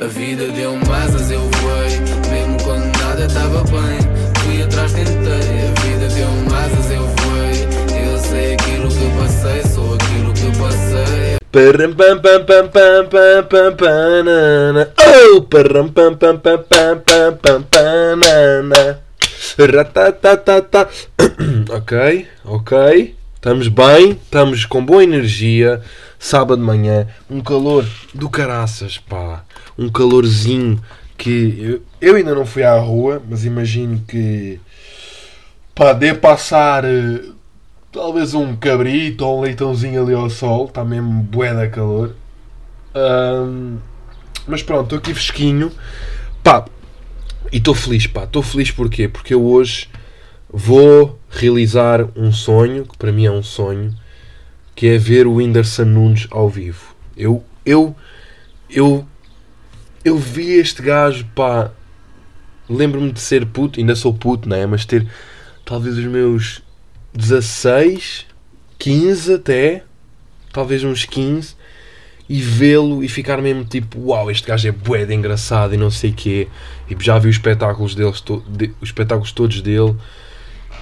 A vida deu-me asas, eu voei. Mesmo quando nada estava bem, fui atrás, tentei. A vida deu-me asas, eu voei. Eu sei aquilo que passei, sou aquilo que passei. Parram pam pam pam pam pam pam panana. Oh! Pam pam pam pam pam pam panana. Ratatatata. Ok, ok. Estamos bem, estamos com boa energia. Sábado de manhã, um calor do caraças, pá. Um calorzinho que eu, eu ainda não fui à rua, mas imagino que pá, dê passar eh, talvez um cabrito ou um leitãozinho ali ao sol, está mesmo bué da calor. Ahm, mas pronto, estou aqui fresquinho. Pá, e estou feliz, pá. Estou feliz porquê? Porque eu hoje vou realizar um sonho, que para mim é um sonho, que é ver o Whindersson Nunes ao vivo. Eu, eu, eu, eu vi este gajo, pá. Lembro-me de ser puto, ainda sou puto, não é? Mas ter talvez os meus 16, 15 até, talvez uns 15, e vê-lo e ficar mesmo tipo, uau, este gajo é bué de engraçado e não sei quê. E já vi os espetáculos, deles, de- os espetáculos todos dele.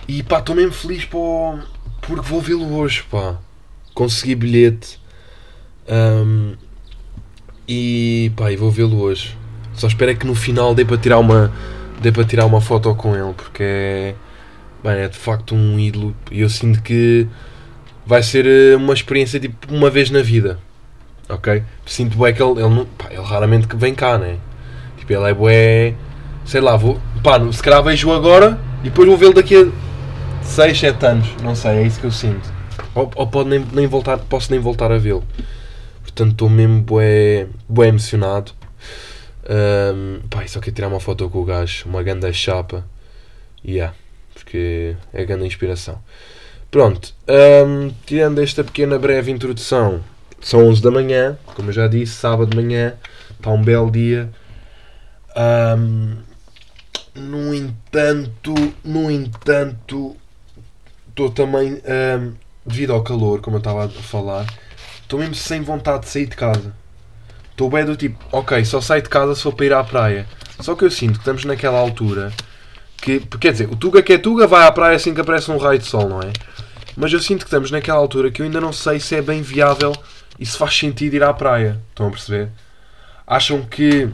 E pá, estou mesmo feliz pá, porque vou vê-lo hoje, pá. Consegui bilhete. Ahm, e pá, e vou vê-lo hoje. Só espero é que no final dê para tirar uma, dê para tirar uma foto com ele, porque é, bem, é de facto um ídolo. E eu sinto que vai ser eh, uma experiência tipo uma vez na vida. Ok? Sinto bem que ele, ele, pá, ele raramente que vem cá, né? Tipo, ele é bué. Sei lá, vou. Pá, se calhar vejo agora e depois vou vê-lo daqui a 6, 7 anos. Não sei, é isso que eu sinto. Ou, ou pode nem, nem voltar, posso nem voltar a vê-lo. Portanto, estou mesmo bué, bué emocionado. Ahm, pá, só quero tirar uma foto com o gajo, uma grande chapa. Yeah, porque é grande inspiração. Pronto, ahm, tirando esta pequena breve introdução, são 11 da manhã, como eu já disse, sábado de manhã, está um belo dia. Ahm, no entanto, no entanto, estou também, ahm, devido ao calor, como eu estava a falar, estou mesmo sem vontade de sair de casa. Estou bem do tipo, ok, só saio de casa se for para ir à praia. Só que eu sinto que estamos naquela altura que, quer dizer, o Tuga que é Tuga vai à praia assim que aparece um raio de sol, não é? Mas eu sinto que estamos naquela altura que eu ainda não sei se é bem viável e se faz sentido ir à praia. Estão a perceber? Acham que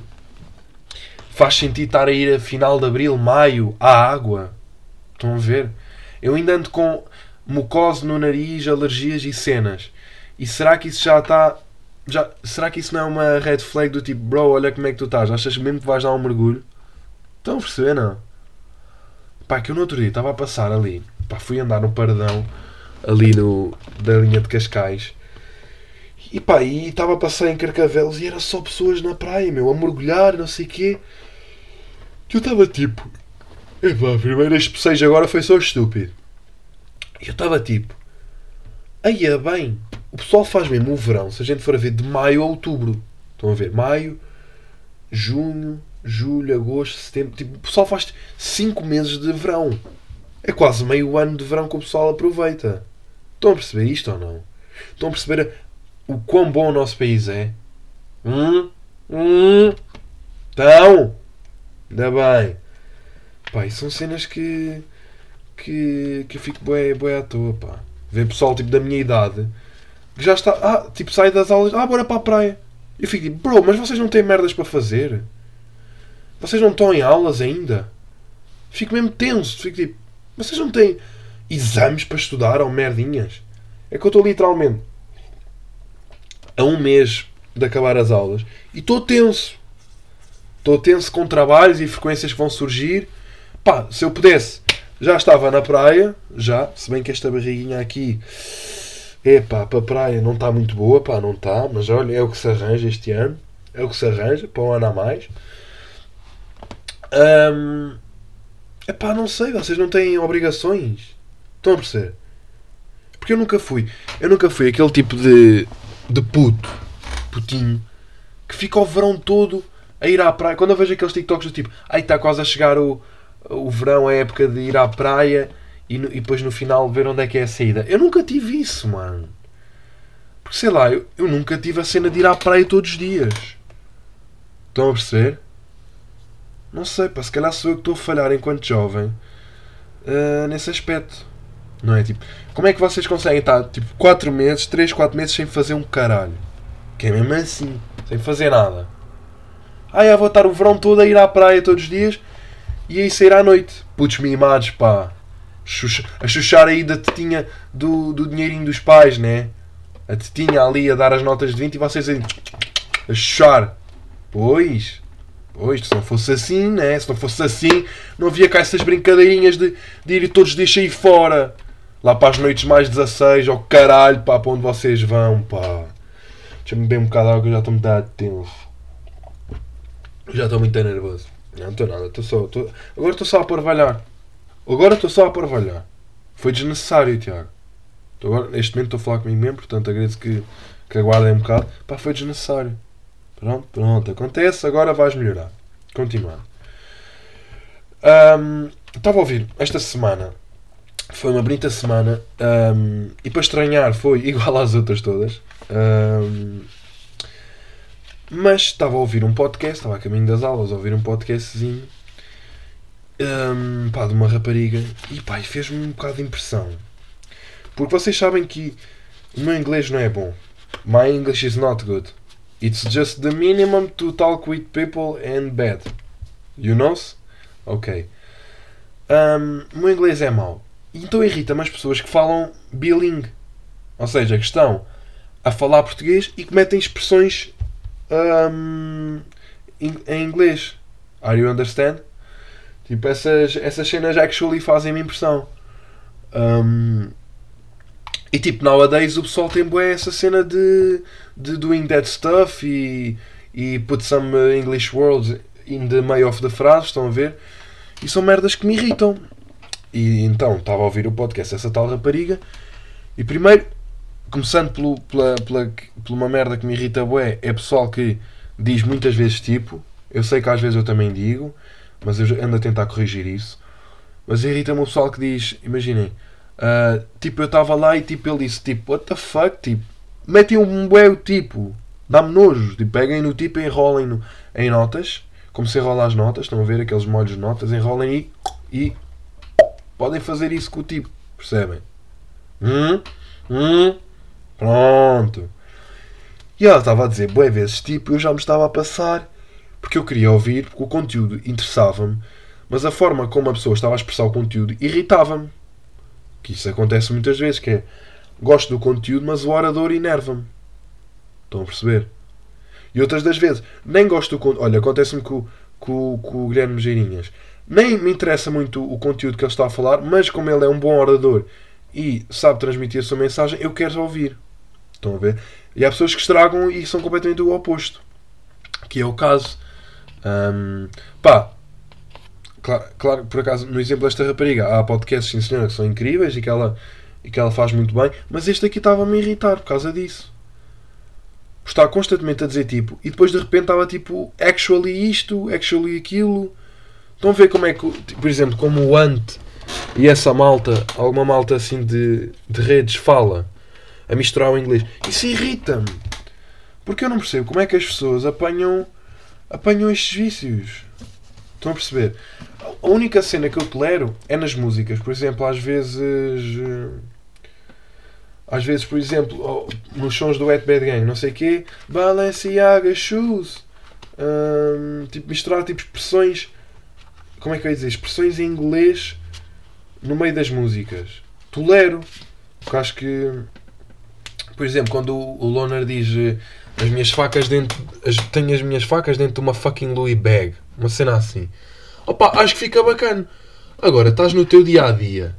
faz sentido estar a ir a final de abril, maio, à água? Estão a ver? Eu ainda ando com mucose no nariz, alergias e cenas. E será que isso já está. Já, será que isso não é uma red flag do tipo, bro, olha como é que tu estás? Achas mesmo que vais dar um mergulho? Estão a perceber, não? Pá, que eu no outro dia estava a passar ali, pá, fui andar no Paradão, ali no, da linha de Cascais, e pá, e estava a passar em Carcavelos e era só pessoas na praia, meu, a mergulhar, não sei o quê. E eu estava tipo, epá, primeiro este seja agora foi só estúpido. E eu estava tipo, aí é bem, o pessoal faz mesmo o verão, se a gente for a ver de maio a outubro. Estão a ver? Maio, junho, julho, agosto, setembro. Tipo, o pessoal faz 5 meses de verão. É quase meio ano de verão que o pessoal aproveita. Estão a perceber isto ou não? Estão a perceber o quão bom o nosso país é? Hum? Hum? Então? Ainda bem. Pá, são cenas que. que, que eu fico bué, bué à toa, pá. Ver pessoal tipo da minha idade que já está. Ah, tipo, sai das aulas. Ah, bora para a praia. Eu fico tipo, bro, mas vocês não têm merdas para fazer? Vocês não estão em aulas ainda? Fico mesmo tenso. Fico tipo, vocês não têm exames para estudar ou merdinhas? É que eu estou literalmente a um mês de acabar as aulas e estou tenso. Estou tenso com trabalhos e frequências que vão surgir. Pá, se eu pudesse, já estava na praia, já, se bem que esta barriguinha aqui, epá, para a praia não está muito boa, pá, não está, mas olha, é o que se arranja este ano, é o que se arranja, para um ano a mais. Hum, epá, não sei, vocês não têm obrigações, estão a perceber? Porque eu nunca fui, eu nunca fui aquele tipo de, de puto, putinho, que fica o verão todo a ir à praia. Quando eu vejo aqueles TikToks do tipo, ai está quase a chegar o, o verão, a época de ir à praia e, no- e depois no final ver onde é que é a saída. Eu nunca tive isso, mano. Porque sei lá, eu, eu nunca tive a cena de ir à praia todos os dias. Estão a perceber? Não sei, pá, se calhar sou eu que estou a falhar enquanto jovem uh, nesse aspecto. Não é? Tipo, como é que vocês conseguem estar tipo 4 meses, 3, 4 meses sem fazer um caralho? Que é mesmo assim, sem fazer nada. Ah, já vou estar o verão todo a ir à praia todos os dias e aí sair à noite. Putos mimados, pá. A chuchar aí da tetinha do, do dinheirinho dos pais, né? A tetinha ali a dar as notas de 20 e vocês aí a chuchar. Pois, pois, se não fosse assim, né? Se não fosse assim, não havia cá essas brincadeirinhas de, de ir todos os dias sair fora. Lá para as noites mais 16, ao caralho, pá, para onde vocês vão, pá. Deixa-me beber um bocado de água eu já estou muito tenso. Já estou muito nervoso. Não estou nada, estou só. Tô... Agora estou só a parvalhar. Agora estou só a parvalhar. Foi desnecessário, Tiago. Agora, neste momento estou a falar comigo mesmo, portanto agradeço que, que aguardem um bocado. Pá, foi desnecessário. Pronto, pronto, acontece, agora vais melhorar. Continuando. Um, estava a ouvir esta semana. Foi uma bonita semana. Um, e para estranhar foi igual às outras todas. Um, mas estava a ouvir um podcast, estava a caminho das aulas a ouvir um podcastzinho um, pá, de uma rapariga e pá, fez-me um bocado de impressão. Porque vocês sabem que o meu inglês não é bom. My English is not good. It's just the minimum to talk with people and bad. You know? Ok. Um, o meu inglês é mau. Então irrita-me as pessoas que falam bilingue. Ou seja, que estão a falar português e que metem expressões um, em inglês. Are you understand? Tipo, essas, essas cenas actually fazem-me impressão. Um, e tipo, nowadays o pessoal tem boa essa cena de, de doing that stuff e, e put some English words in the meio of the frase, estão a ver? E são merdas que me irritam. E então, estava a ouvir o podcast essa tal rapariga e primeiro começando pelo, pela, pela, uma merda que me irrita bué, é pessoal que diz muitas vezes tipo, eu sei que às vezes eu também digo, mas eu ando a tentar corrigir isso. Mas irrita-me o pessoal que diz, imaginem, uh, tipo, eu estava lá e tipo, ele disse, tipo, what the fuck, tipo, metem um bué o tipo, dá-me nojo, tipo, peguem no tipo e enrolem no, em notas, como se enrola as notas, estão a ver aqueles molhos de notas, enrolem e, e podem fazer isso com o tipo, percebem? Hum? Hum? Pronto. E ela estava a dizer, boé vezes, tipo, eu já me estava a passar, porque eu queria ouvir, porque o conteúdo interessava-me, mas a forma como a pessoa estava a expressar o conteúdo irritava-me. Que isso acontece muitas vezes, que é, gosto do conteúdo, mas o orador enerva-me. Estão a perceber? E outras das vezes, nem gosto do conteúdo. Olha, acontece-me com, com, com o Guilherme Geirinhas. Nem me interessa muito o conteúdo que ele está a falar, mas como ele é um bom orador e sabe transmitir a sua mensagem, eu quero ouvir. Estão a ver? E há pessoas que estragam e são completamente o oposto. Que é o caso. Um, pá, claro, claro, por acaso, no exemplo desta rapariga, há podcasts, sim senhora, que são incríveis e que ela, e que ela faz muito bem, mas este aqui estava-me a irritar por causa disso. Estar constantemente a dizer tipo, e depois de repente estava tipo, actually isto, actually aquilo. Estão a ver como é que, por exemplo, como o Ant e essa malta, alguma malta assim de, de redes fala a misturar o inglês. Isso irrita-me. Porque eu não percebo como é que as pessoas apanham, apanham estes vícios. Estão a perceber? A única cena que eu tolero é nas músicas. Por exemplo, às vezes. Às vezes, por exemplo, nos sons do Wet Bad Gang, não sei o quê, Balenciaga Shoes. Hum, tipo, misturar tipo expressões. Como é que eu ia dizer? Expressões em inglês no meio das músicas. Tolero. Porque acho que por exemplo, quando o, Loner diz eh, as minhas facas dentro. As, tenho as minhas facas dentro de uma fucking Louis bag. Uma cena assim. Opa, acho que fica bacana. Agora, estás no teu dia a dia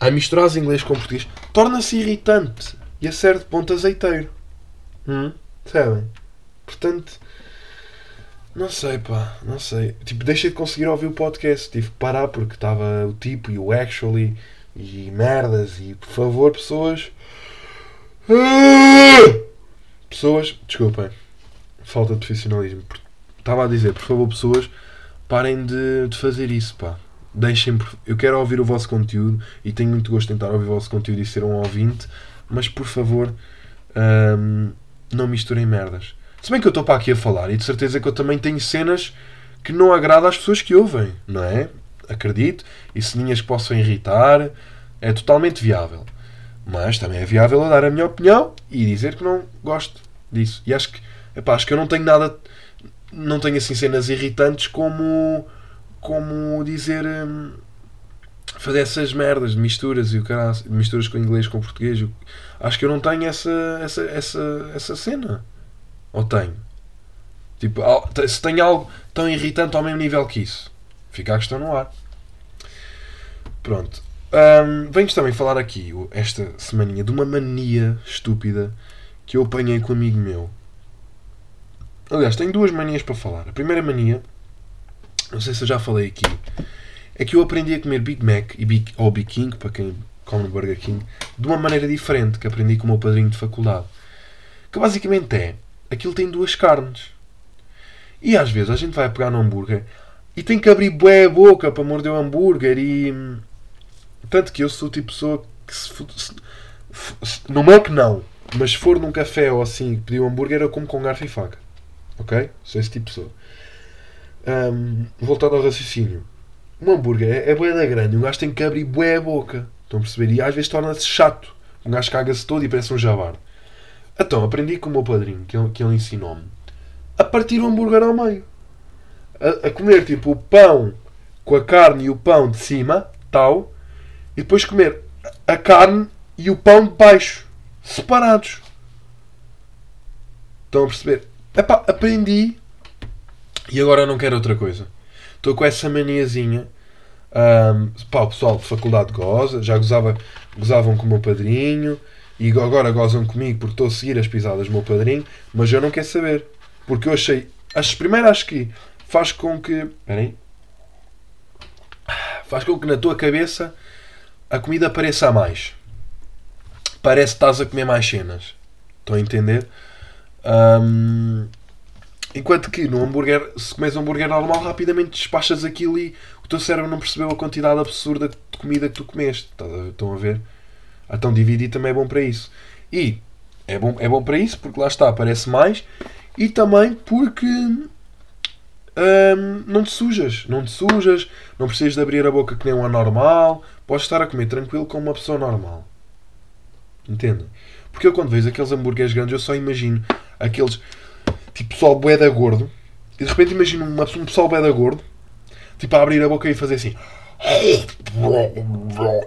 a misturar inglês com português, torna-se irritante e a certo ponto azeiteiro. Hum? Sabem? Portanto, não sei, pá, não sei. Tipo, deixei de conseguir ouvir o podcast. Tive que parar porque estava o tipo e o actually e merdas. E por favor, pessoas, Pessoas, desculpem, falta de profissionalismo. Estava a dizer, por favor, pessoas, parem de, de fazer isso, pá. Deixem, eu quero ouvir o vosso conteúdo e tenho muito gosto de tentar ouvir o vosso conteúdo e ser um ouvinte, mas por favor, hum, não misturem merdas. Se bem que eu estou para aqui a falar, e de certeza que eu também tenho cenas que não agradam às pessoas que ouvem, não é? Acredito, e ceninhas que possam irritar, é totalmente viável. Mas também é viável eu dar a minha opinião e dizer que não gosto disso. E acho que, epá, acho que eu não tenho nada, não tenho assim cenas irritantes como, como dizer, hum, fazer essas merdas de misturas e o cara, misturas com inglês com português. Acho que eu não tenho essa, essa, essa, essa cena. Ou tenho? Tipo, se tenho algo tão irritante ao mesmo nível que isso, fica a questão no ar. Pronto. Um, Venho-vos também falar aqui, esta semaninha, de uma mania estúpida que eu apanhei com um amigo meu. Aliás, tenho duas manias para falar. A primeira mania, não sei se eu já falei aqui, é que eu aprendi a comer Big Mac e Big, ou Big King, para quem come Burger King, de uma maneira diferente que aprendi com o meu padrinho de faculdade. Que basicamente é, aquilo tem duas carnes. E às vezes a gente vai pegar no hambúrguer e tem que abrir bué a boca para morder o hambúrguer e tanto que eu sou o tipo de pessoa que se, se, se, Mac não, mas se for num café ou assim pedir um hambúrguer, eu como com garfo e faca. Ok? Sou esse tipo de pessoa. Um, voltando ao raciocínio. Um hambúrguer é, é bué da grande, um gajo tem que abrir bué a boca. Estão a perceber? E às vezes torna-se chato. Um gajo caga-se todo e parece um javar. Então, aprendi com o meu padrinho, que ele, que ele ensinou-me, a partir o hambúrguer ao meio. A, a comer tipo o pão com a carne e o pão de cima, tal, e depois comer a carne e o pão de baixo, separados. Estão a perceber? Epá, aprendi e agora não quero outra coisa. Estou com essa maniazinha. Um, pá, o pessoal de faculdade goza, já gozava, gozavam com o meu padrinho e agora gozam comigo porque estou a seguir as pisadas do meu padrinho, mas eu não quero saber. Porque eu achei. Acho, primeiro acho que faz com que. Peraí. Faz com que na tua cabeça a comida pareça a mais. Parece que estás a comer mais cenas. Estão a entender? Um, enquanto que no hambúrguer, se comes um hambúrguer normal, rapidamente despachas aquilo e o teu cérebro não percebeu a quantidade absurda de comida que tu comeste. Estão a ver? Então dividir também é bom para isso. E é bom, é bom para isso porque lá está, parece mais. E também porque não te sujas. Não te sujas, não precisas de abrir a boca que nem um anormal. Podes estar a comer tranquilo como uma pessoa normal. Entendem? Porque eu quando vejo aqueles hambúrgueres grandes eu só imagino aqueles tipo pessoal boeda gordo e de repente imagino uma, um pessoal boeda gordo tipo a abrir a boca e fazer assim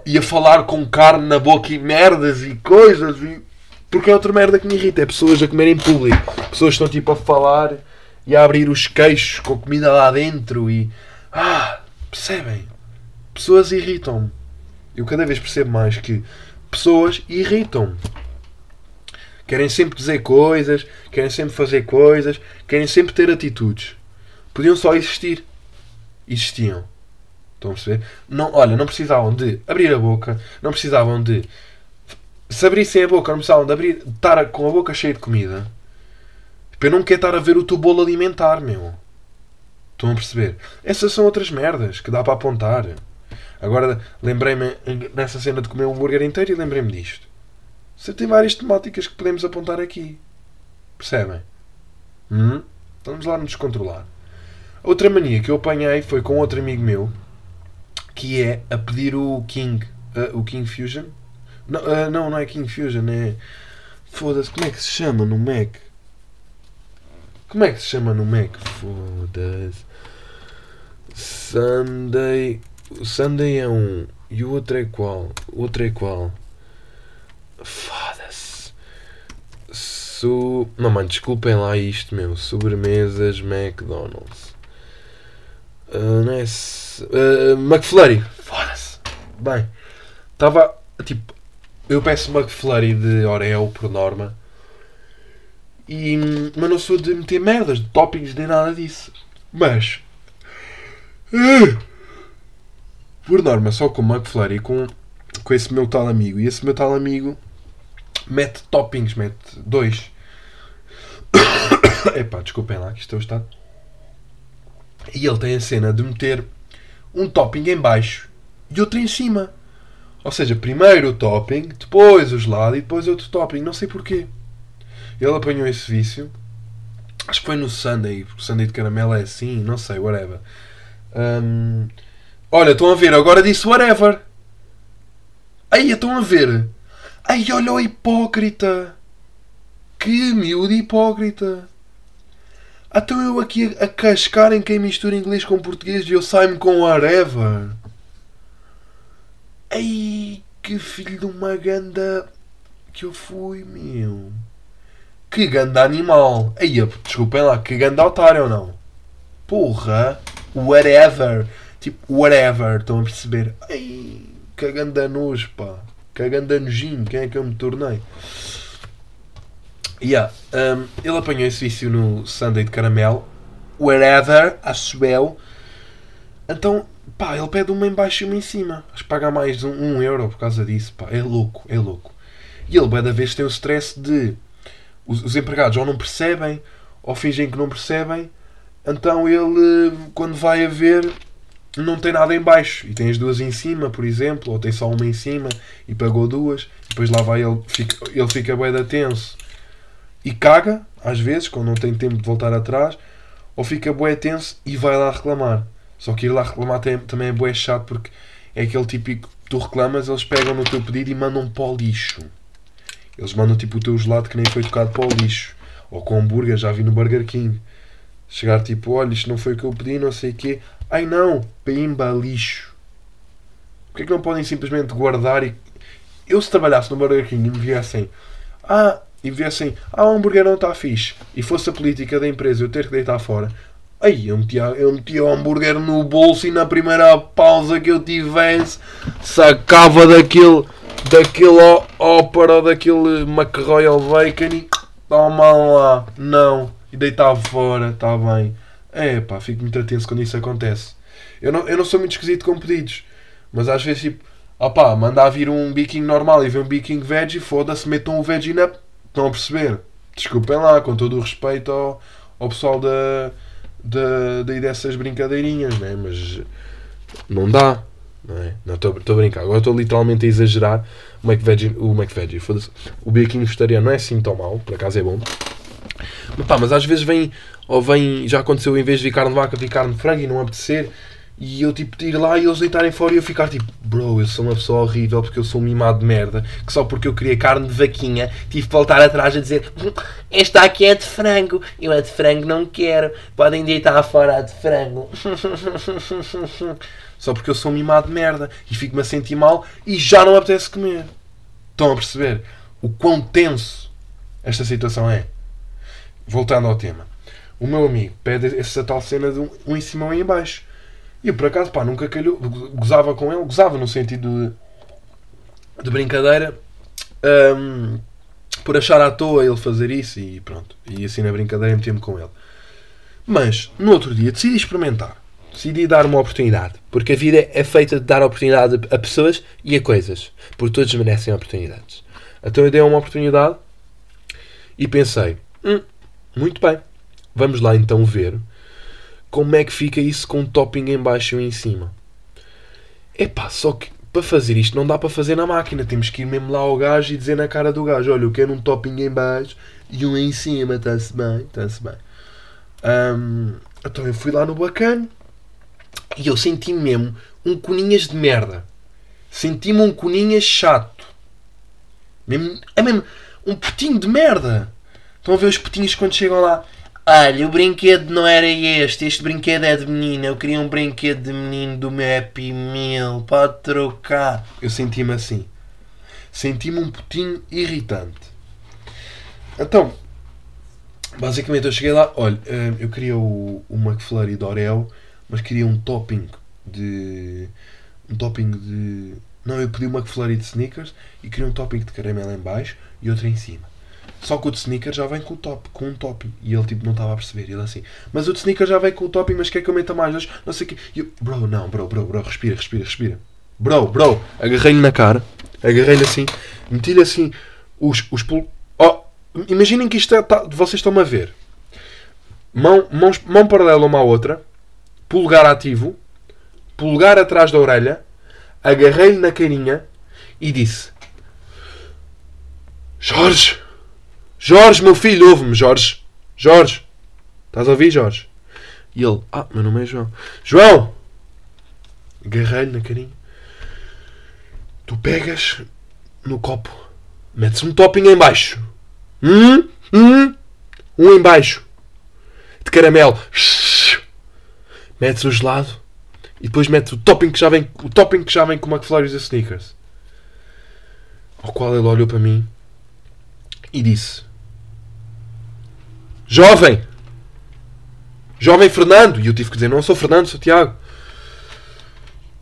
e a falar com carne na boca e merdas e coisas e... porque é outra merda que me irrita é pessoas a comer em público pessoas estão tipo a falar e a abrir os queixos com comida lá dentro e ah, percebem? pessoas irritam-me eu cada vez percebo mais que pessoas irritam. Querem sempre dizer coisas, querem sempre fazer coisas, querem sempre ter atitudes. Podiam só existir. Existiam. Estão a perceber? Não, olha, não precisavam de abrir a boca, não precisavam de. Se abrissem a boca, não precisavam de abrir, estar com a boca cheia de comida. Eu não quero estar a ver o teu bolo alimentar, meu. Estão a perceber? Essas são outras merdas que dá para apontar. Agora lembrei-me nessa cena de comer um hambúrguer inteiro e lembrei-me disto. Você tem várias temáticas que podemos apontar aqui. Percebem? Hum? Vamos lá nos descontrolar. Outra mania que eu apanhei foi com outro amigo meu que é a pedir o King. Uh, o King Fusion. Não, uh, não, não é King Fusion, é. Foda-se, como é que se chama no Mac? Como é que se chama no Mac? Foda-se. Sunday. O Sunday é um. E o outro é qual? O outro é qual? Foda-se. Su... Não, mano, desculpem lá isto, meu. Sobremesas McDonald's. Uh, não é. Uh, McFlurry. Foda-se. Bem, estava. Tipo, eu peço McFlurry de Oreo por norma. E, mas não sou de meter merdas, de toppings, nem nada disso. Mas. Uh, por norma, só com McFlurry com, com esse meu tal amigo. E esse meu tal amigo mete toppings, mete dois. Epá, desculpem lá que isto está. E ele tem a cena de meter um topping em baixo e outro em cima. Ou seja, primeiro o topping, depois o gelado e depois outro topping. Não sei porquê. Ele apanhou esse vício Acho que foi no Sunday, porque o Sunday de caramelo é assim, não sei, whatever. Hum, olha, estão a ver, agora disse whatever. Aí, estão a ver. Ai, olha o hipócrita. Que miúdo hipócrita. Então eu aqui a, cascar em quem mistura inglês com português e eu saio-me com whatever. Ai, que filho de uma ganda que eu fui, meu. Que ganda animal. Aí, desculpem lá, que ganda otário ou não? Porra, whatever. Tipo, whatever, estão a perceber? Ai, ganda nojo, pá. Ganda nojinho, quem é que eu me tornei? Yeah, um, ele apanhou esse vício no Sunday de caramelo. Wherever, acho eu. Então, pá, ele pede uma em baixo e uma em cima. Acho que paga mais de um, um euro por causa disso, pá. É louco, é louco. E ele, cada vez, tem o stress de os, os empregados ou não percebem ou fingem que não percebem. Então ele, quando vai a ver, não tem nada em baixo e tem as duas em cima, por exemplo, ou tem só uma em cima e pagou duas. Depois lá vai ele, fica, ele fica bem da tenso e caga, às vezes, quando não tem tempo de voltar atrás, ou fica bué tenso e vai lá reclamar. Só que ir lá reclamar também é bué chato porque é aquele típico tu reclamas, eles pegam no teu pedido e mandam para o lixo. Eles mandam tipo o teu gelado que nem foi tocado para o lixo. Ou com hambúrguer, já vi no Burger King. Chegar tipo, olha, isto não foi o que eu pedi, não sei o quê. Ai não, pimba, lixo. Porquê é que não podem simplesmente guardar e. Eu se trabalhasse no Burger King e me viessem. Ah, e viessem, ah, o hambúrguer não está fixe, e fosse a política da empresa eu ter que deitar fora, aí eu metia, eu metia o hambúrguer no bolso e na primeira pausa que eu tivesse sacava daquele, daquele ópera, daquele McRoyal Bacon e toma lá, não, e deitava fora, está bem. É pá, fico muito atento quando isso acontece. Eu não, eu não sou muito esquisito com pedidos, mas às vezes tipo, opá, manda vir um biquinho normal e vem um biquinho veggie, foda-se, metam o veggie na Estão a perceber? Desculpem lá, com todo o respeito ao, ao pessoal da, da, daí dessas brincadeirinhas, né? mas não dá. Não é? estou a brincar. Agora estou literalmente a exagerar. O McVeggie, o McVeggie, o biquinho vegetariano não é assim tão mau, por acaso é bom. Mas, pá, mas às vezes vem, ou vem, já aconteceu em vez de vir carne de vaca, vir carne de frango e não apetecer. E eu tipo ir lá e eles deitarem fora e eu ficar tipo, bro, eu sou uma pessoa horrível porque eu sou um mimado de merda, que só porque eu queria carne de vaquinha tive que voltar atrás a dizer hum, esta aqui é de frango, eu a de frango não quero, podem deitar fora a de frango. só porque eu sou um mimado de merda e fico-me a sentir mal e já não apetece comer. Estão a perceber o quão tenso esta situação é? Voltando ao tema. O meu amigo pede essa tal cena de um, um em cima e um em baixo e eu, por acaso, pá, nunca calhou. Gozava com ele, gozava no sentido de, de brincadeira. Um, por achar à toa ele fazer isso e pronto. E assim na brincadeira meti-me com ele. Mas, no outro dia, decidi experimentar. Decidi dar uma oportunidade. Porque a vida é feita de dar oportunidade a pessoas e a coisas. Porque todos merecem oportunidades. Então eu dei uma oportunidade e pensei: hum, muito bem, vamos lá então ver como é que fica isso com um topping em baixo e em cima? Epá, só que para fazer isto não dá para fazer na máquina. Temos que ir mesmo lá ao gajo e dizer na cara do gajo: Olha, eu quero um topping em baixo e um em cima, está-se bem, está-se bem. Um, então eu fui lá no bacana e eu senti mesmo um coninhas de merda. Senti-me um coninhas chato. Mesmo, é mesmo um putinho de merda. Estão a ver os putinhos quando chegam lá? Olha, o brinquedo não era este, este brinquedo é de menina. Eu queria um brinquedo de menino do meu Happy Meal, pode trocar. Eu senti-me assim. Senti-me um putinho irritante. Então, basicamente eu cheguei lá, olha, hum, eu queria o, o McFlurry de Oreo, mas queria um topping de. um topping de. Não, eu pedi o McFlurry de sneakers e queria um topping de caramelo em baixo e outro em cima. Só que o de sneaker já vem com o top, com um topping. E ele tipo não estava a perceber. Ele assim, mas o de sneaker já vem com o topping, mas quer que eu meta mais? Não sei o quê. E eu, bro, não, bro, bro, bro, respira, respira, respira. Bro, bro, agarrei-lhe na cara, agarrei-lhe assim, meti-lhe assim os, os pul... Oh, imaginem que isto é, tá, vocês estão-me a ver. Mão, mãos, mão paralela uma à outra, pulgar ativo, pulgar atrás da orelha, agarrei-lhe na carinha e disse: Jorge, Jorge, meu filho, ouve-me, Jorge. Jorge, Estás a ouvir, Jorge? E ele, ah, meu nome é João. João! Agarrei-lhe na carinha. Tu pegas no copo, metes um topping em baixo. Hum? Hum? Um em baixo. De caramelo. Metes o gelado. E depois metes o topping que já vem, o topping que já vem com o McFlurry e Snickers. Ao qual ele olhou para mim e disse: Jovem! Jovem Fernando! E eu tive que dizer: Não sou Fernando, sou Tiago.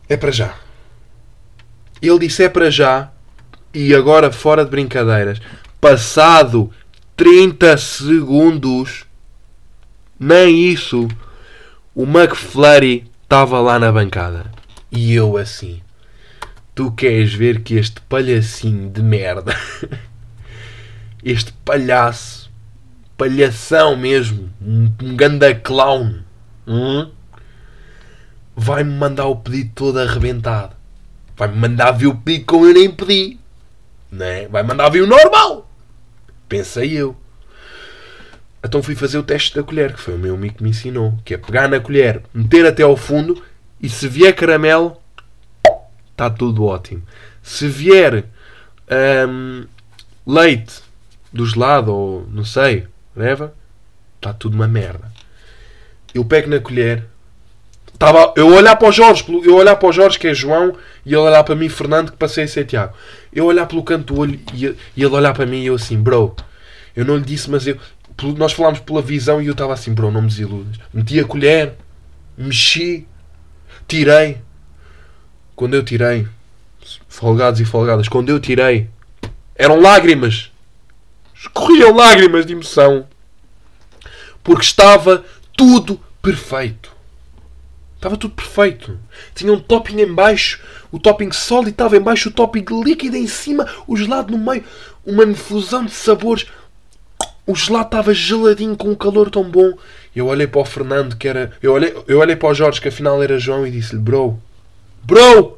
É para já. Ele disse: É para já. E agora, fora de brincadeiras, passado 30 segundos, nem isso, o McFlurry estava lá na bancada. E eu assim. Tu queres ver que este palhacinho de merda, este palhaço, palhação mesmo, um, um ganda clown, hum? vai-me mandar o pedido todo arrebentado. Vai-me mandar ver o pedido como eu nem pedi. Né? Vai mandar ver o normal. Pensei eu. Então fui fazer o teste da colher, que foi o meu amigo que me ensinou. Que é pegar na colher, meter até ao fundo e se vier caramelo, está tudo ótimo. Se vier hum, leite do gelado ou não sei, leva, está tudo uma merda. Eu pego na colher, Tava, eu olhar para o Jorge, eu olhar para o Jorge, que é João, e ele olhar para mim, Fernando, que passei a ser Tiago. Eu olhar pelo canto do olho e, e ele olhar para mim e eu assim, bro, eu não lhe disse, mas eu, nós falámos pela visão e eu estava assim, bro, não me desiludas. Meti a colher, mexi, tirei. Quando eu tirei, folgados e folgadas, quando eu tirei, eram lágrimas. Escorriam lágrimas de emoção. Porque estava tudo perfeito. Estava tudo perfeito. Tinha um topping em baixo, o topping sólido estava em baixo, o topping líquido em cima, o gelado no meio. Uma infusão de sabores. O gelado estava geladinho com um calor tão bom. Eu olhei para o Fernando, que era. Eu olhei, eu olhei para o Jorge, que afinal era João, e disse-lhe: Bro, Bro!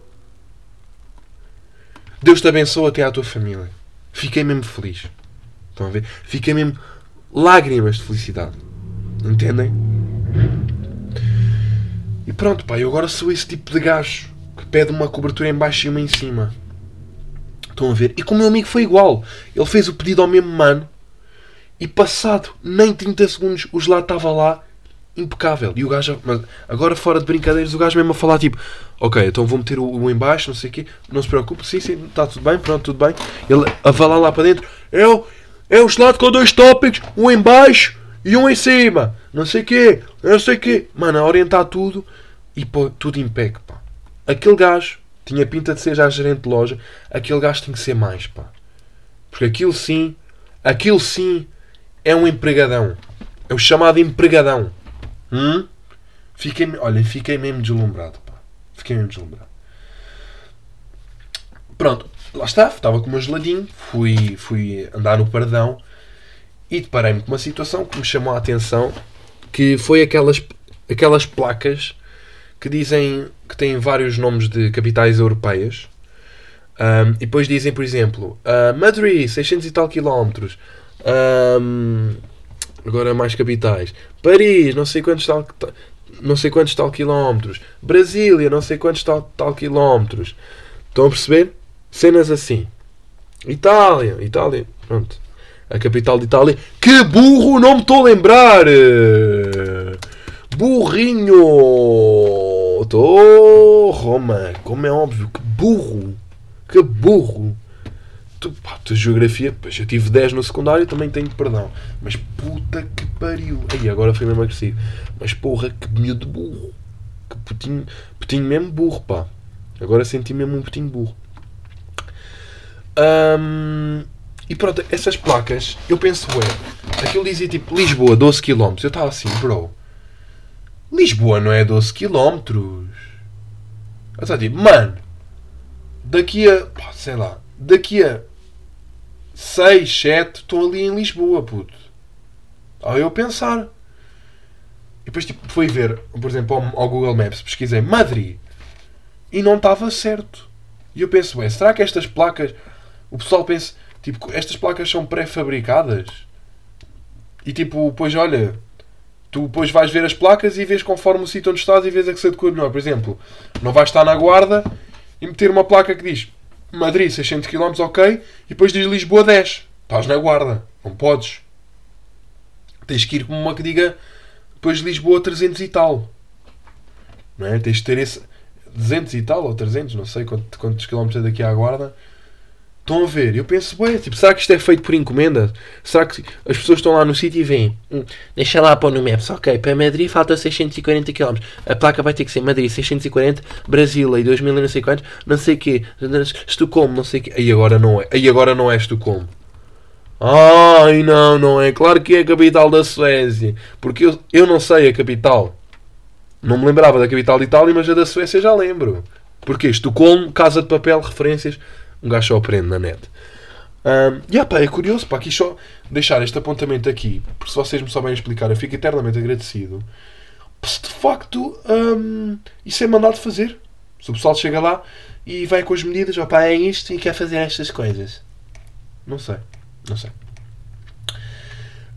Deus te abençoe até à tua família. Fiquei mesmo feliz. Estão a ver? Fiquei mesmo lágrimas de felicidade. Entendem? E pronto, pá, eu agora sou esse tipo de gajo que pede uma cobertura em baixo e uma em cima. Estão a ver? E com o meu amigo foi igual. Ele fez o pedido ao mesmo mano e passado nem 30 segundos o gelado estava lá impecável. E o gajo, mas agora fora de brincadeiras, o gajo mesmo a falar tipo: Ok, então vou meter o, o em baixo, não sei o quê, não se preocupe, sim, sim, está tudo bem, pronto, tudo bem. Ele a falar lá para dentro: É o, é o gelado com dois tópicos, um em baixo e um em cima, não sei o quê, não sei o quê. Mano, a orientar tudo e pô, tudo em pé, pá. Aquele gajo tinha pinta de ser já gerente de loja, aquele gajo tem que ser mais, pá. Porque aquilo sim, aquilo sim é um empregadão. É o chamado empregadão. Hum? Fiquei, olha, fiquei mesmo deslumbrado, pá. Fiquei mesmo deslumbrado. Pronto, lá está, estava com o meu geladinho, fui, fui andar no paradão e deparei-me com uma situação que me chamou a atenção, que foi aquelas, aquelas placas que dizem que têm vários nomes de capitais europeias. Um, e depois dizem, por exemplo, uh, Madrid, 600 e tal quilómetros. Um, agora mais capitais. Paris, não sei quantos tal, não sei quantos tal quilómetros. Brasília, não sei quantos tal, tal quilómetros. Estão a perceber? Cenas assim. Itália, Itália, pronto a capital de Itália. Que burro, não me estou a lembrar! Burrinho! Estou Roma, como é óbvio, que burro! Que burro! Tu, pá, tu geografia, pois eu tive 10 no secundário, também tenho perdão. Mas puta que pariu! Aí agora foi mesmo agressivo. Mas porra, que miúdo burro! Que putinho, putinho mesmo burro, pá. Agora senti mesmo um putinho burro. Um, e pronto, essas placas, eu penso, ué, aquilo dizia tipo Lisboa, 12 km. Eu estava assim, bro, Lisboa não é 12 km. Eu estava tipo, mano, daqui a, sei lá, daqui a 6, 7, estou ali em Lisboa, puto. Aí eu pensar. E depois tipo, fui ver, por exemplo, ao, ao Google Maps, pesquisei Madrid. E não estava certo. E eu penso, ué, será que estas placas. O pessoal pensa, Tipo, estas placas são pré-fabricadas. E tipo, pois olha, Tu depois vais ver as placas e vês conforme o sítio onde estás e vês a que se adequa melhor. Por exemplo, não vais estar na guarda e meter uma placa que diz Madrid 600 km, ok, e depois diz Lisboa 10. Estás na guarda. Não podes. Tens que ir com uma que diga depois Lisboa 300 e tal. Não é? Tens de ter esse 200 e tal, ou 300, não sei quantos, quantos quilómetros é daqui à guarda. Estão a ver? Eu penso, ué, tipo, será que isto é feito por encomenda? Será que as pessoas estão lá no sítio e veem? Hum, deixa lá pôr no Maps, ok, para Madrid falta 640 km. A placa vai ter que ser Madrid 640, Brasília e 2000 e não sei quantos, não sei o quê, Estocolmo, não sei o quê. Aí agora não é, aí agora não é Estocolmo. Ai não, não é. Claro que é a capital da Suécia. Porque eu, eu não sei a capital. Não me lembrava da capital de Itália, mas a da Suécia já lembro. Porque Estocolmo, Casa de Papel, referências um gajo só aprende na net. Um, e yeah, pá, é curioso, pá, aqui só deixar este apontamento aqui, porque se vocês me souberem explicar, eu fico eternamente agradecido. Se de facto um, isso é mandado fazer. Se o pessoal chega lá e vai com as medidas, ó pá, é isto e quer fazer estas coisas. Não sei, não sei.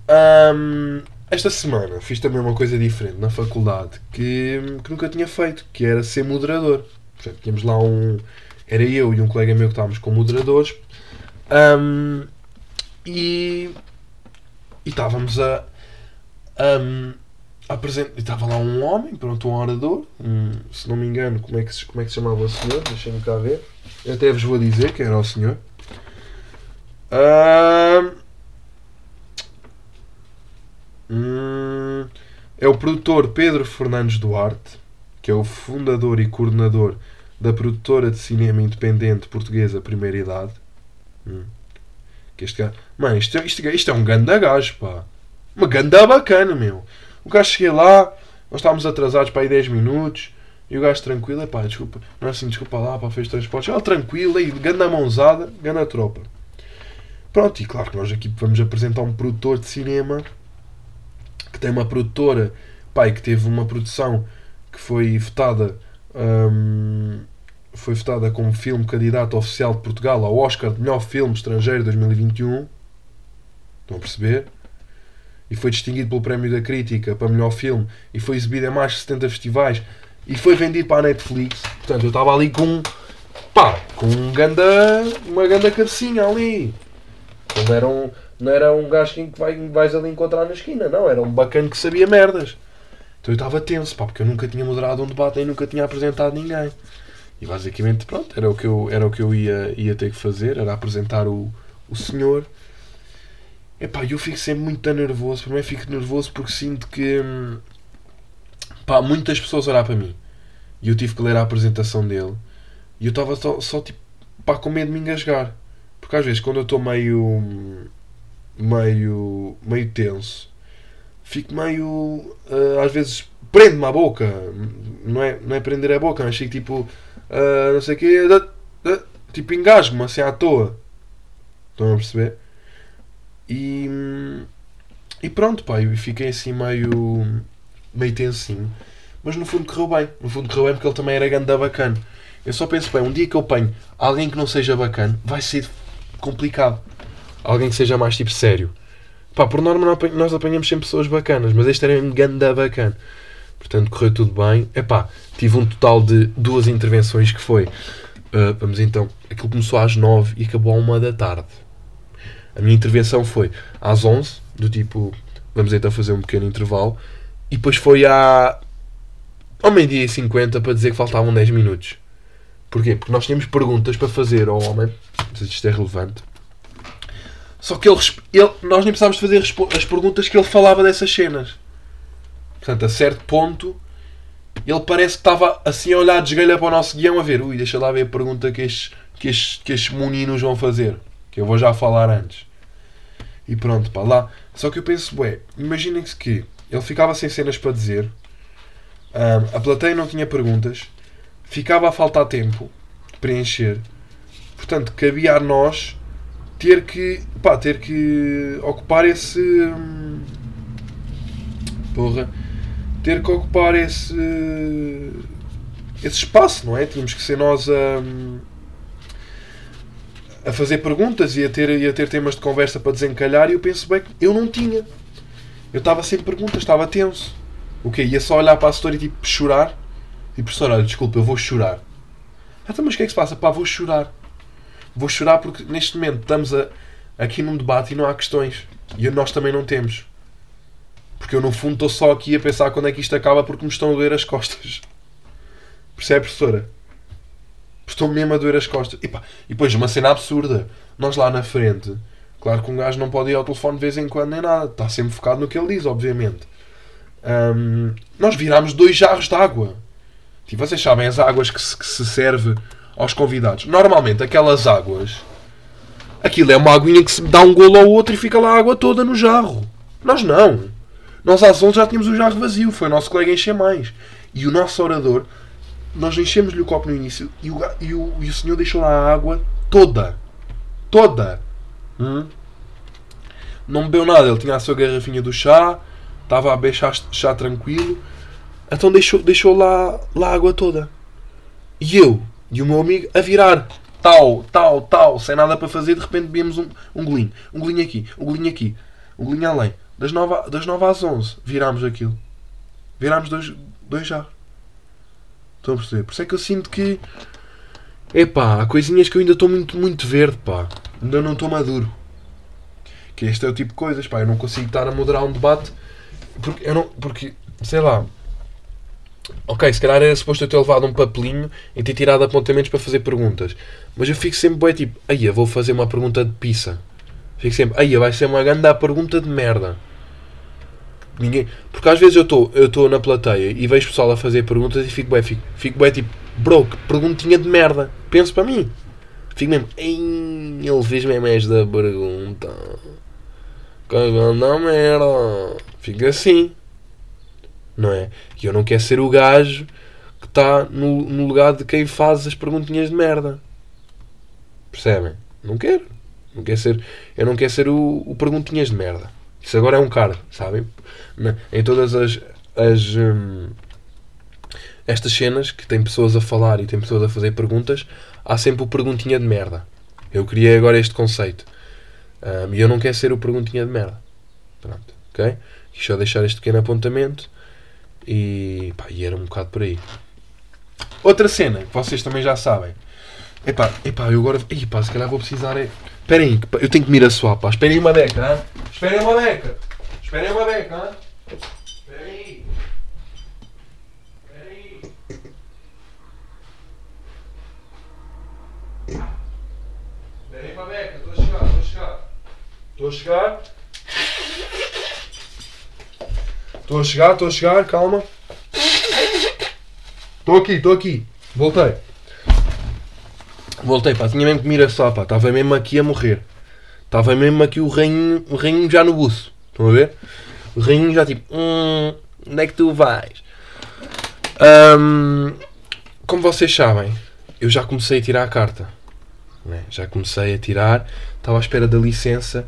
Um, esta semana fiz também uma coisa diferente na faculdade que, que nunca tinha feito, que era ser moderador. Portanto, tínhamos lá um, era eu e um colega meu que estávamos como moderadores um, e, e estávamos a, um, apresentar. Estava lá um homem, pronto, um orador, um, se não me engano, como é que se, como é que se chamava o senhor? Deixem-me cá ver. Eu até vos vou dizer que era o senhor. Um, é o produtor Pedro Fernandes Duarte, que é o fundador e coordenador da produtora de cinema independente portuguesa Primeira Idade. Hum. Que este gajo. Mano, isto, isto, isto é um ganda gajo, pá. Uma ganda bacana, meu. O gajo cheguei lá, nós estávamos atrasados para aí 10 minutos. E o gajo tranquilo, é pá, desculpa, não é assim, desculpa lá, pá, fez transportes. Ele tranquilo, aí, ganda mãozada, ganda tropa. Pronto, e claro que nós aqui vamos apresentar um produtor de cinema que tem uma produtora, pai, que teve uma produção que foi votada um, foi votada como filme candidato oficial de Portugal ao Oscar de melhor filme estrangeiro 2021. Estão a perceber? E foi distinguido pelo Prémio da Crítica para melhor filme e foi exibido em mais de 70 festivais e foi vendido para a Netflix. Portanto, eu estava ali com pá, com um ganda, uma ganda cabecinha ali. Não era um, não era um gajo que vai, vais ali encontrar na esquina, não. Era um bacana que sabia merdas. Então eu estava tenso, pá, porque eu nunca tinha moderado um debate e nunca tinha apresentado ninguém. E basicamente, pronto, era o que eu, era o que eu ia, ia ter que fazer, era apresentar o, o senhor. Epá, eu fico sempre muito nervoso. Primeiro fico nervoso porque sinto que hum, pá, muitas pessoas olhar para mim. E eu tive que ler a apresentação dele. E eu estava só, só tipo pá, com medo de me engasgar. Porque às vezes quando eu estou meio meio meio tenso fico meio. Uh, às vezes prende-me a boca. Não é, não é prender a boca, mas fico tipo. Uh, não sei o quê. Uh, tipo engasgo-me assim à toa. Estão a perceber? E. E pronto, pá, eu fiquei assim meio. meio tensinho. Mas no fundo correu bem. No fundo correu bem porque ele também era ganda bacana. Eu só penso bem, um dia que eu ponho alguém que não seja bacana, vai ser complicado. Alguém que seja mais tipo sério. Pá, por norma nós apanhamos sempre pessoas bacanas, mas este era um ganda bacana. Portanto, correu tudo bem. Epá, tive um total de duas intervenções que foi. Uh, vamos então, aquilo começou às 9 e acabou à 1 da tarde. A minha intervenção foi às 11, do tipo, vamos então fazer um pequeno intervalo. E depois foi à, ao meio-dia e 50 para dizer que faltavam 10 minutos. Porquê? Porque nós tínhamos perguntas para fazer ao homem. Não sei se isto é relevante. Só que ele, ele, nós nem precisávamos fazer as perguntas que ele falava dessas cenas. Portanto, a certo ponto, ele parece que estava assim a olhar de esgalha para o nosso guião a ver, ui, deixa lá ver a pergunta que estes, que estes, que estes meninos vão fazer. Que eu vou já falar antes. E pronto, pá, lá. Só que eu penso, ué, imaginem-se que ele ficava sem cenas para dizer, um, a plateia não tinha perguntas, ficava a faltar tempo de preencher. Portanto, cabia a nós ter que, pá, ter que ocupar esse. Porra. Ter que ocupar esse. esse espaço, não é? Tínhamos que ser nós a. a fazer perguntas e a ter, e a ter temas de conversa para desencalhar e eu penso bem que eu não tinha. eu estava sem perguntas, estava tenso. O quê? Ia só olhar para a setora e tipo chorar. E professor, olha, desculpa, eu vou chorar. Ah, então, mas o que é que se passa? Pá, vou chorar. Vou chorar porque neste momento estamos a, aqui num debate e não há questões. E nós também não temos. Porque eu no fundo estou só aqui a pensar quando é que isto acaba porque me estão a doer as costas. Percebe, professora? Estou mesmo a doer as costas. E, pá, e depois uma cena absurda. Nós lá na frente, claro que um gajo não pode ir ao telefone de vez em quando nem nada. Está sempre focado no que ele diz, obviamente. Um, nós virámos dois jarros de água. Tipo, vocês sabem as águas que se, que se serve aos convidados. Normalmente aquelas águas. Aquilo é uma aguinha que se dá um golo ao outro e fica lá a água toda no jarro. Nós não. Nós às 11 já tínhamos o jarro vazio. Foi o nosso colega encher mais. E o nosso orador nós enchemos-lhe o copo no início e o, e o, e o senhor deixou lá a água toda. Toda. Hum? Não bebeu nada. Ele tinha a sua garrafinha do chá, estava a beber chá, chá tranquilo. Então deixou, deixou lá, lá a água toda. E eu e o meu amigo a virar. Tal, tal, tal, sem nada para fazer, de repente bebemos um, um golinho. Um golinho aqui, um golinho aqui, um golinho além. Das 9, das 9 às 11 virámos aquilo. Virámos dois, dois jarros. Estão a perceber? Por isso é que eu sinto que. Epá, há coisinhas que eu ainda estou muito, muito verde, pá. Ainda não estou maduro. Que este é o tipo de coisas, pá. Eu não consigo estar a moderar um debate. Porque, eu não, porque sei lá. Ok, se calhar era suposto eu ter levado um papelinho e ter tirado apontamentos para fazer perguntas. Mas eu fico sempre, bem tipo, aí vou fazer uma pergunta de pizza. Fico sempre, aí vai ser uma grande pergunta de merda. Ninguém... Porque às vezes eu estou eu estou na plateia e vejo pessoal a fazer perguntas e fico bem, fico, fico bem tipo, bro, que perguntinha de merda. Penso para mim. Fico mesmo, ele fez mesmo esta pergunta. Cagando merda. Fico assim. Não é? E eu não quero ser o gajo que está no, no lugar de quem faz as perguntinhas de merda. Percebem? Não quero. Não quero ser, eu não quero ser o, o perguntinhas de merda. Isso agora é um card, sabem? Em todas as, as hum, estas cenas que tem pessoas a falar e tem pessoas a fazer perguntas, há sempre o perguntinha de merda. Eu criei agora este conceito. Um, e eu não quero ser o perguntinha de merda. Pronto, ok? Quis só deixar este pequeno apontamento e, pá, e era um bocado por aí. Outra cena que vocês também já sabem. Epá, epá, eu agora. Epá, se calhar vou precisar. É... Esperem aí, eu tenho que me ir a suar, pá. Esperem uma beca, hein? Esperem uma beca. Esperem uma beca, hein? Esperem aí. Esperem aí. Uma beca. Estou a chegar, estou a chegar. Estou a chegar. Estou a chegar, estou a chegar, calma. Estou aqui, estou aqui. Voltei. Voltei, pá, tinha mesmo que mirar só, pá, estava mesmo aqui a morrer. Estava mesmo aqui o rainho, o rainho já no buço. Estão a ver? O rainho já tipo, hum, onde é que tu vais? Um, como vocês sabem, eu já comecei a tirar a carta. Né? Já comecei a tirar, estava à espera da licença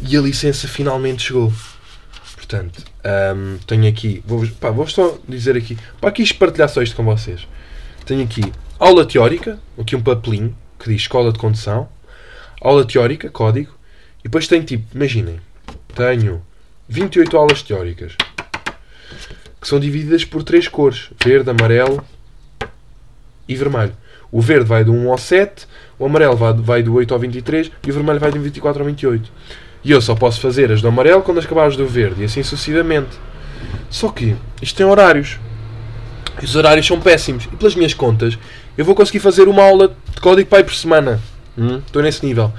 e a licença finalmente chegou. Portanto, um, tenho aqui, vou, pá, vou só dizer aqui, para aqui partilhar só isto com vocês. Tenho aqui aula teórica, aqui um papelinho que diz Escola de Condução, aula teórica, código, e depois tenho tipo, imaginem, tenho 28 aulas teóricas que são divididas por três cores: verde, amarelo e vermelho. O verde vai do 1 ao 7, o amarelo vai do 8 ao 23 e o vermelho vai do 24 ao 28. E eu só posso fazer as do amarelo quando as do verde e assim sucessivamente. Só que isto tem horários. E os horários são péssimos. E pelas minhas contas, eu vou conseguir fazer uma aula de código pai por semana. Hum? Estou nesse nível.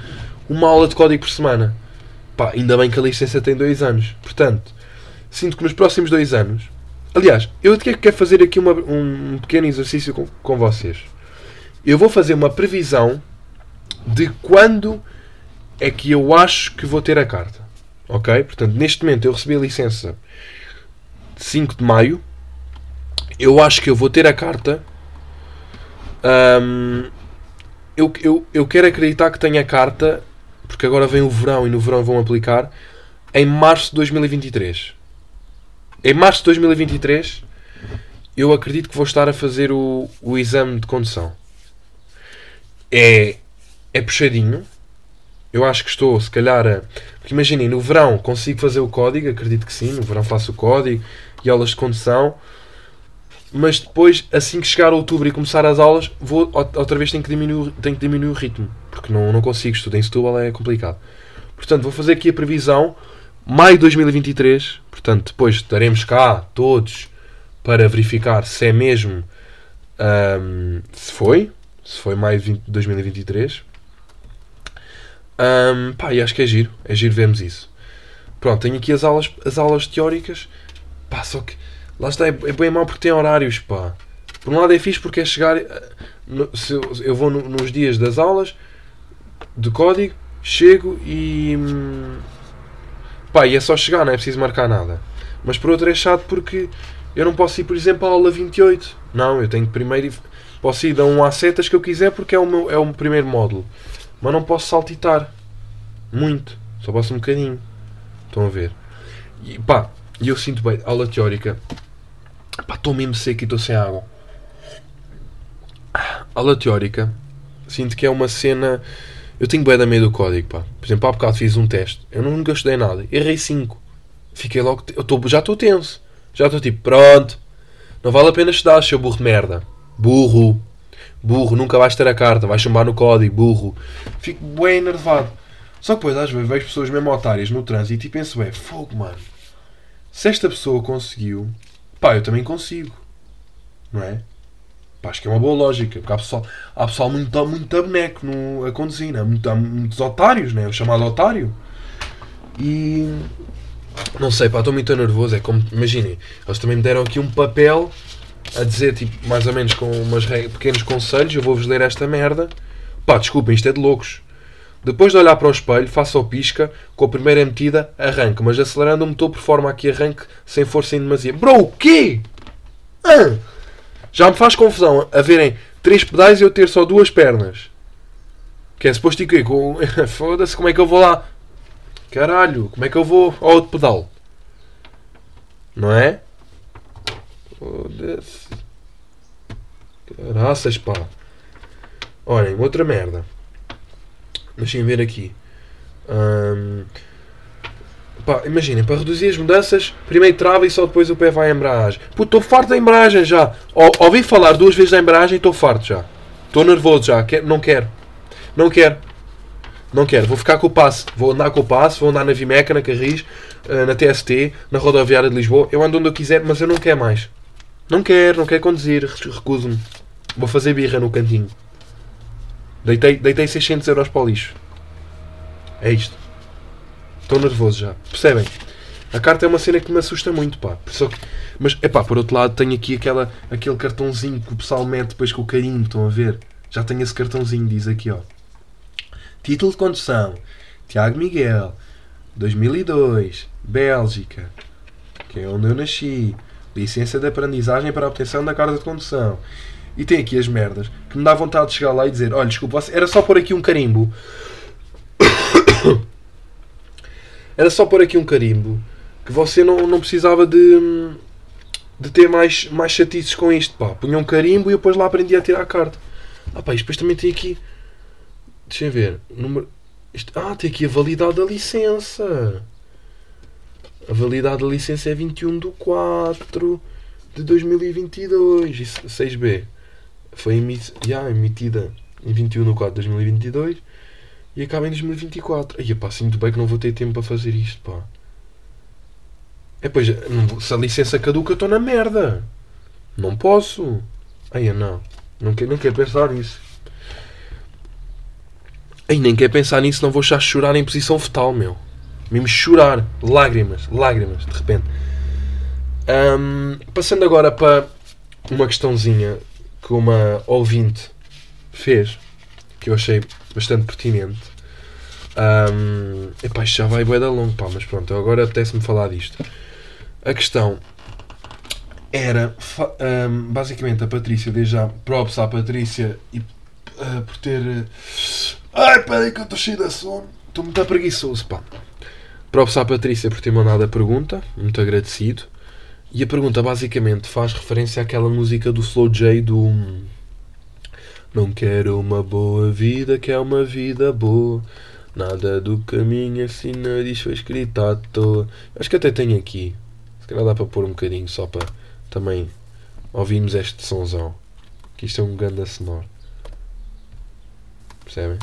Uma aula de código por semana. Pá, ainda bem que a licença tem dois anos. Portanto, sinto que nos próximos dois anos. Aliás, eu até quero fazer aqui uma, um pequeno exercício com, com vocês. Eu vou fazer uma previsão de quando é que eu acho que vou ter a carta. Ok? Portanto, neste momento eu recebi a licença 5 de maio. Eu acho que eu vou ter a carta um, eu, eu, eu quero acreditar que tenho a carta, porque agora vem o verão e no verão vão aplicar, em março de 2023. Em março de 2023, eu acredito que vou estar a fazer o, o exame de condução. É, é puxadinho, eu acho que estou, se calhar, a... porque imaginem, no verão consigo fazer o código, acredito que sim, no verão faço o código e aulas de condução, mas depois, assim que chegar outubro e começar as aulas, vou outra vez tenho que diminuir, tenho que diminuir o ritmo, porque não, não consigo, estudar em Setúbal é complicado. Portanto, vou fazer aqui a previsão, maio de 2023, portanto, depois estaremos cá todos para verificar se é mesmo, um, se foi, se foi maio de 2023. Um, pá, e acho que é giro, é giro vermos isso. Pronto, tenho aqui as aulas, as aulas teóricas, pá, só que Lá está, é, é bem mau porque tem horários, pá. Por um lado é fixe porque é chegar. Eh, se eu, vou no, nos dias das aulas de código, chego e. Hum, pá, e é só chegar, não é preciso marcar nada. Mas por outro é chato porque eu não posso ir, por exemplo, à aula 28. Não, eu tenho que primeiro. Ir, posso ir a um a setas que eu quiser porque é o, meu, é o primeiro módulo. Mas não posso saltitar. Muito. Só posso um bocadinho. Estão a ver? E pá, eu sinto bem, aula teórica Pá, estou mesmo seco e estou sem água. Aula teórica. Sinto que é uma cena. Eu tenho bem da meio do código, pá. Por exemplo, há bocado fiz um teste. Eu nunca estudei nada. Errei 5. Fiquei logo. Eu tô, já estou tenso. Já estou tipo, pronto. Não vale a pena estudar, seu burro de merda. Burro. Burro, nunca vais ter a carta. Vais chumbar no código, burro. Fico bem enervado. Só que depois, às vezes, vejo pessoas mesmo otárias no trânsito e penso, é fogo, mano. Se esta pessoa conseguiu, pá, eu também consigo. Não é? Pá, acho que é uma boa lógica, porque há pessoal, há pessoal muito, muito boneco no, a conduzir, né? muito, há muitos otários, né? o chamado otário. E não sei, pá, estou muito nervoso. É como, imaginem, eles também me deram aqui um papel a dizer, tipo, mais ou menos com umas pequenos conselhos. Eu vou-vos ler esta merda. Pá, desculpem, isto é de loucos. Depois de olhar para o espelho, faça o pisca, com a primeira metida, arranque, mas acelerando o motor por forma a que arranque sem força em demasia. Bro, o quê? Ah, já me faz confusão a verem três pedais e eu ter só duas pernas. Que é suposto quê? Com... Foda-se, como é que eu vou lá? Caralho, como é que eu vou ao outro pedal? Não é? Foda-se. Caraças, pá. Olhem, outra merda. Deixem ver aqui. Um, pá, imaginem, para reduzir as mudanças, primeiro trava e só depois o pé vai à embreagem. Puto, estou farto da embreagem já. Ou, ouvi falar duas vezes da embreagem, estou farto já. Estou nervoso já. Quer, não quero. Não quero. Não quero. Vou ficar com o passe. Vou andar com o passe, vou andar na Vimeca, na Carris, eh, na TST, na rodoviária de Lisboa. Eu ando onde eu quiser, mas eu não quero mais. Não quero, não quero conduzir. Recuso-me. Vou fazer birra no cantinho. Deitei, deitei 600 euros para o lixo. É isto. Estou nervoso já. Percebem? A carta é uma cena que me assusta muito, pá. Só que, mas, é pá, por outro lado, tenho aqui aquela, aquele cartãozinho que o pessoal mete depois com o carinho, estão a ver? Já tenho esse cartãozinho, diz aqui, ó. Título de condução: Tiago Miguel, 2002, Bélgica, que é onde eu nasci. Licença de aprendizagem para a obtenção da carta de condução. E tem aqui as merdas que me dá vontade de chegar lá e dizer: Olha, desculpa, era só por aqui um carimbo. era só por aqui um carimbo que você não, não precisava de, de ter mais, mais chatices com isto. Pá, punha um carimbo e depois lá aprendi a tirar a carta. Ah, pá, isto depois também tem aqui. Deixa eu ver. Número, isto, ah, tem aqui a validade da licença. A validade da licença é 21 de 4 de 2022. 6B foi emit yeah, emitida em 21 de 4 de 2022 e acaba em 2024. Aí, pá, sinto bem que não vou ter tempo para fazer isto, pá. É, pois, se a licença caduca, estou na merda. Não posso. Aí, não. Não quero, não quero pensar nisso. Aí, nem quero pensar nisso, não vou já chorar em posição fetal, meu. Mesmo chorar. Lágrimas, lágrimas, de repente. Um, passando agora para uma questãozinha que uma ouvinte fez, que eu achei bastante pertinente. Um, epá, isto já vai bué da longo, pá, mas pronto, agora apetece-me falar disto. A questão era, um, basicamente, a Patrícia, desde já, props à Patrícia e uh, por ter. Uh, ai, peraí que eu estou cheio de sono, estou muito preguiçoso, pá. Props à Patrícia por ter mandado a pergunta, muito agradecido. E a pergunta basicamente faz referência àquela música do Slow J do Não quero uma boa vida, quer uma vida boa. Nada do caminho assina diz foi escrito à toa. Acho que até tenho aqui. Se calhar dá para pôr um bocadinho só para também ouvirmos este sonzão. Que isto é um ganda sonoro. Percebem?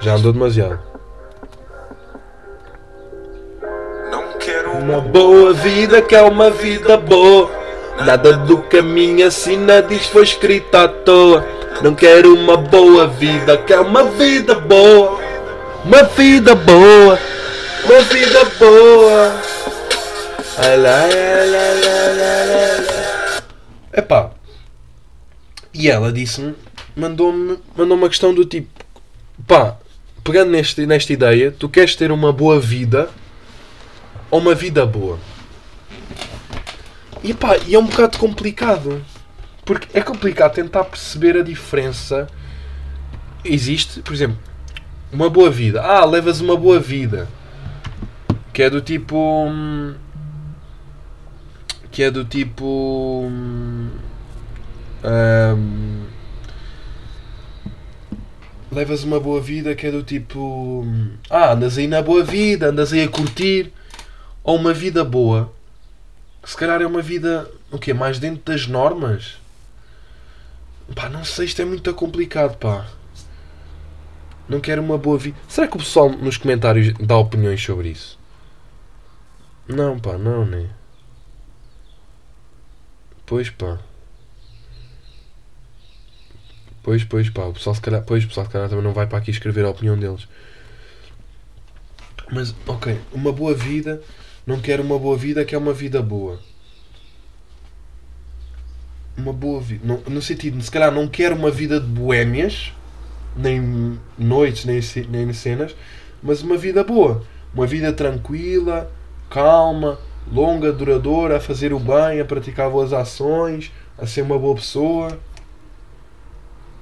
Já andou demasiado. Não quero Uma boa vida que é uma vida boa. Nada do caminho assina diz foi escrito à toa. Não quero uma boa vida que é uma vida boa. Uma vida boa. Uma vida boa. Epá. E ela disse-me, mandou-me mandou uma questão do tipo: pá, pegando neste, nesta ideia, tu queres ter uma boa vida ou uma vida boa? E pá, e é um bocado complicado. Porque é complicado tentar perceber a diferença. Existe, por exemplo, uma boa vida. Ah, levas uma boa vida. Que é do tipo. Que é do tipo. hum, hum, levas uma boa vida que é do tipo. Ah, andas aí na boa vida, andas aí a curtir. Ou uma vida boa. Se calhar é uma vida. O quê? Mais dentro das normas? Pá, não sei, isto é muito complicado, pá. Não quero uma boa vida. Será que o pessoal nos comentários dá opiniões sobre isso? Não, pá, não, né? Pois, pá. Pois, pois, pá. O pessoal se calhar, pois, o pessoal se calhar também não vai para aqui escrever a opinião deles. Mas, ok, uma boa vida. Não quero uma boa vida que é uma vida boa. Uma boa vida. No, no sentido, se calhar não quero uma vida de boémias, nem noites, nem, nem cenas, mas uma vida boa. Uma vida tranquila, calma, longa, duradoura, a fazer o bem, a praticar boas ações, a ser uma boa pessoa.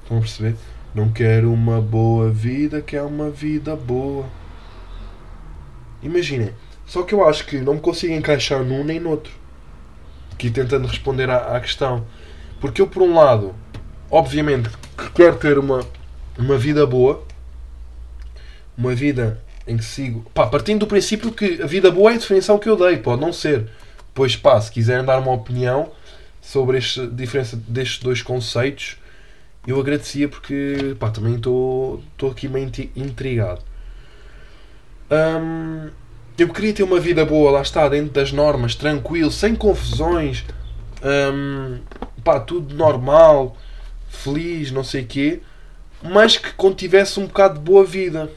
Estão a perceber? Não quero uma boa vida que é uma vida boa. Imaginem, só que eu acho que não me consigo encaixar num nem no outro. Aqui tentando responder à, à questão. Porque eu, por um lado, obviamente, que quero ter uma, uma vida boa, uma vida em que sigo. Pá, partindo do princípio que a vida boa é a definição que eu dei, pode não ser. Pois, pá, se quiserem dar uma opinião sobre este, a diferença destes dois conceitos, eu agradecia porque, pá, também estou aqui meio intrigado. Hum, eu queria ter uma vida boa, lá está, dentro das normas, tranquilo, sem confusões, hum, pá, tudo normal, feliz, não sei o quê, mas que contivesse um bocado de boa vida.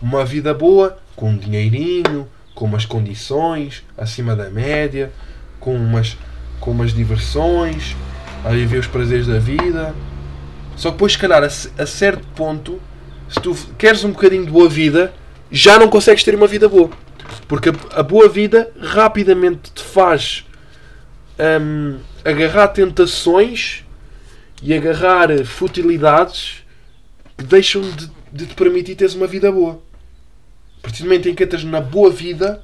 Uma vida boa, com um dinheirinho, com umas condições acima da média, com umas, com umas diversões, a viver os prazeres da vida. Só que depois, se calhar, a, a certo ponto, se tu queres um bocadinho de boa vida, já não consegues ter uma vida boa. Porque a, a boa vida rapidamente te faz hum, agarrar tentações e agarrar futilidades que deixam de, de te permitir teres uma vida boa. A partir do momento em que entras na boa vida,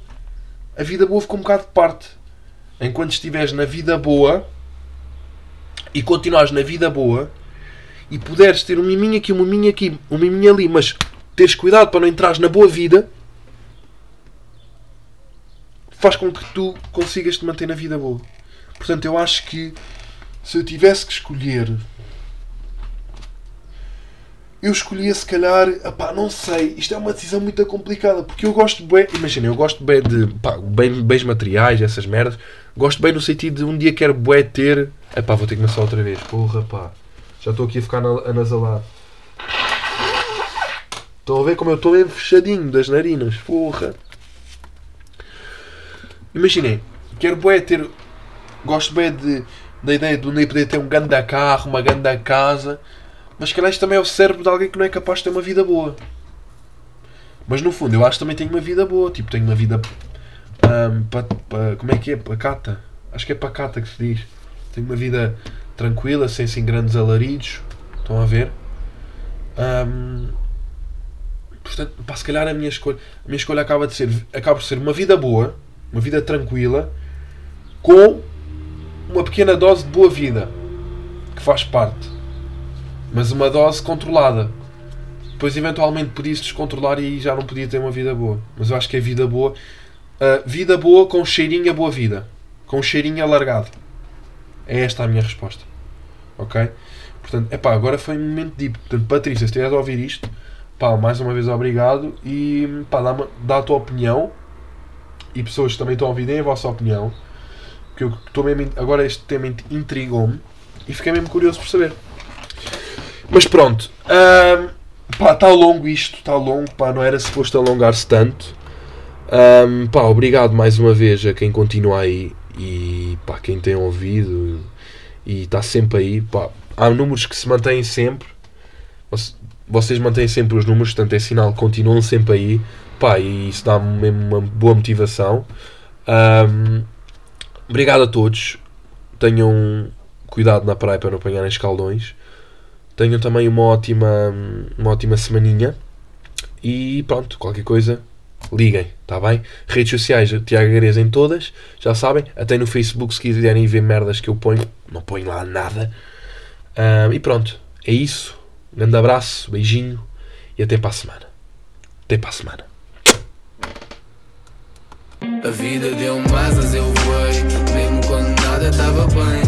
a vida boa fica um bocado de parte. Enquanto estiveres na vida boa e continuares na vida boa e puderes ter um miminho aqui, um miminho aqui, um miminho ali, mas teres cuidado para não entrares na boa vida, faz com que tu consigas te manter na vida boa. Portanto, eu acho que se eu tivesse que escolher, eu escolhia se calhar, epá, não sei, isto é uma decisão muito complicada, porque eu gosto bem, imagina, eu gosto bem de pá, bem, bens materiais, essas merdas, gosto bem no sentido de um dia quero bué ter, epá, vou ter que começar outra vez, porra pá, já estou aqui a ficar na- anasalado. Estão a ver como eu estou bem fechadinho das narinas, porra. Imaginem, quero bué ter, gosto bem de, da ideia de um dia poder ter um grande carro, uma grande casa, mas calhar isto também é o cérebro de alguém que não é capaz de ter uma vida boa. Mas no fundo, eu acho que também tenho uma vida boa. Tipo, tenho uma vida. ahm, pa- pa- como é que é? Pacata? Acho que é pacata que se diz. Tenho uma vida tranquila, sem assim grandes alaridos. Estão a ver? Ahm, portanto, pá, se calhar a minha escolha, a minha escolha acaba, de ser, acaba por ser uma vida boa, uma vida tranquila, com uma pequena dose de boa vida que faz parte. mas uma dose controlada. Depois, eventualmente, podia-se descontrolar e já não podia ter uma vida boa. Mas eu acho que é vida boa. Uh, vida boa com cheirinho a boa vida. Com cheirinho alargado. É esta a minha resposta. Ok? Portanto, é pá, agora foi um momento deep. Portanto, Patrícia, se estiveres a ouvir isto, pá, mais uma vez obrigado e pá, dá, dá a tua opinião e pessoas que também estão a ouvir, deem a vossa opinião. Que eu estou mesmo, agora este tema intrigou-me e fiquei mesmo curioso por saber. Mas pronto, uh, pá, está longo isto, está longo, pá, não era suposto alongar-se tanto. Um, pá, obrigado mais uma vez a quem continua aí e pá, quem tem ouvido e está sempre aí. Pá, há números que se mantêm sempre. Vocês mantêm sempre os números, portanto é sinal que continuam sempre aí. Pá, e isso dá mesmo uma boa motivação. Um, obrigado a todos. Tenham cuidado na praia para não apanharem escaldões. Tenham também uma ótima, uma ótima semaninha. E pronto, qualquer coisa, liguem, está bem? Redes sociais, Tiago Gareza em todas, já sabem. Até no Facebook, se quiserem ver merdas que eu ponho, não ponho lá nada. Um, e pronto, é isso. Um grande abraço, beijinho e até para a semana. Até para a semana. A vida deu-me asas, eu voei, mesmo quando nada estava bem.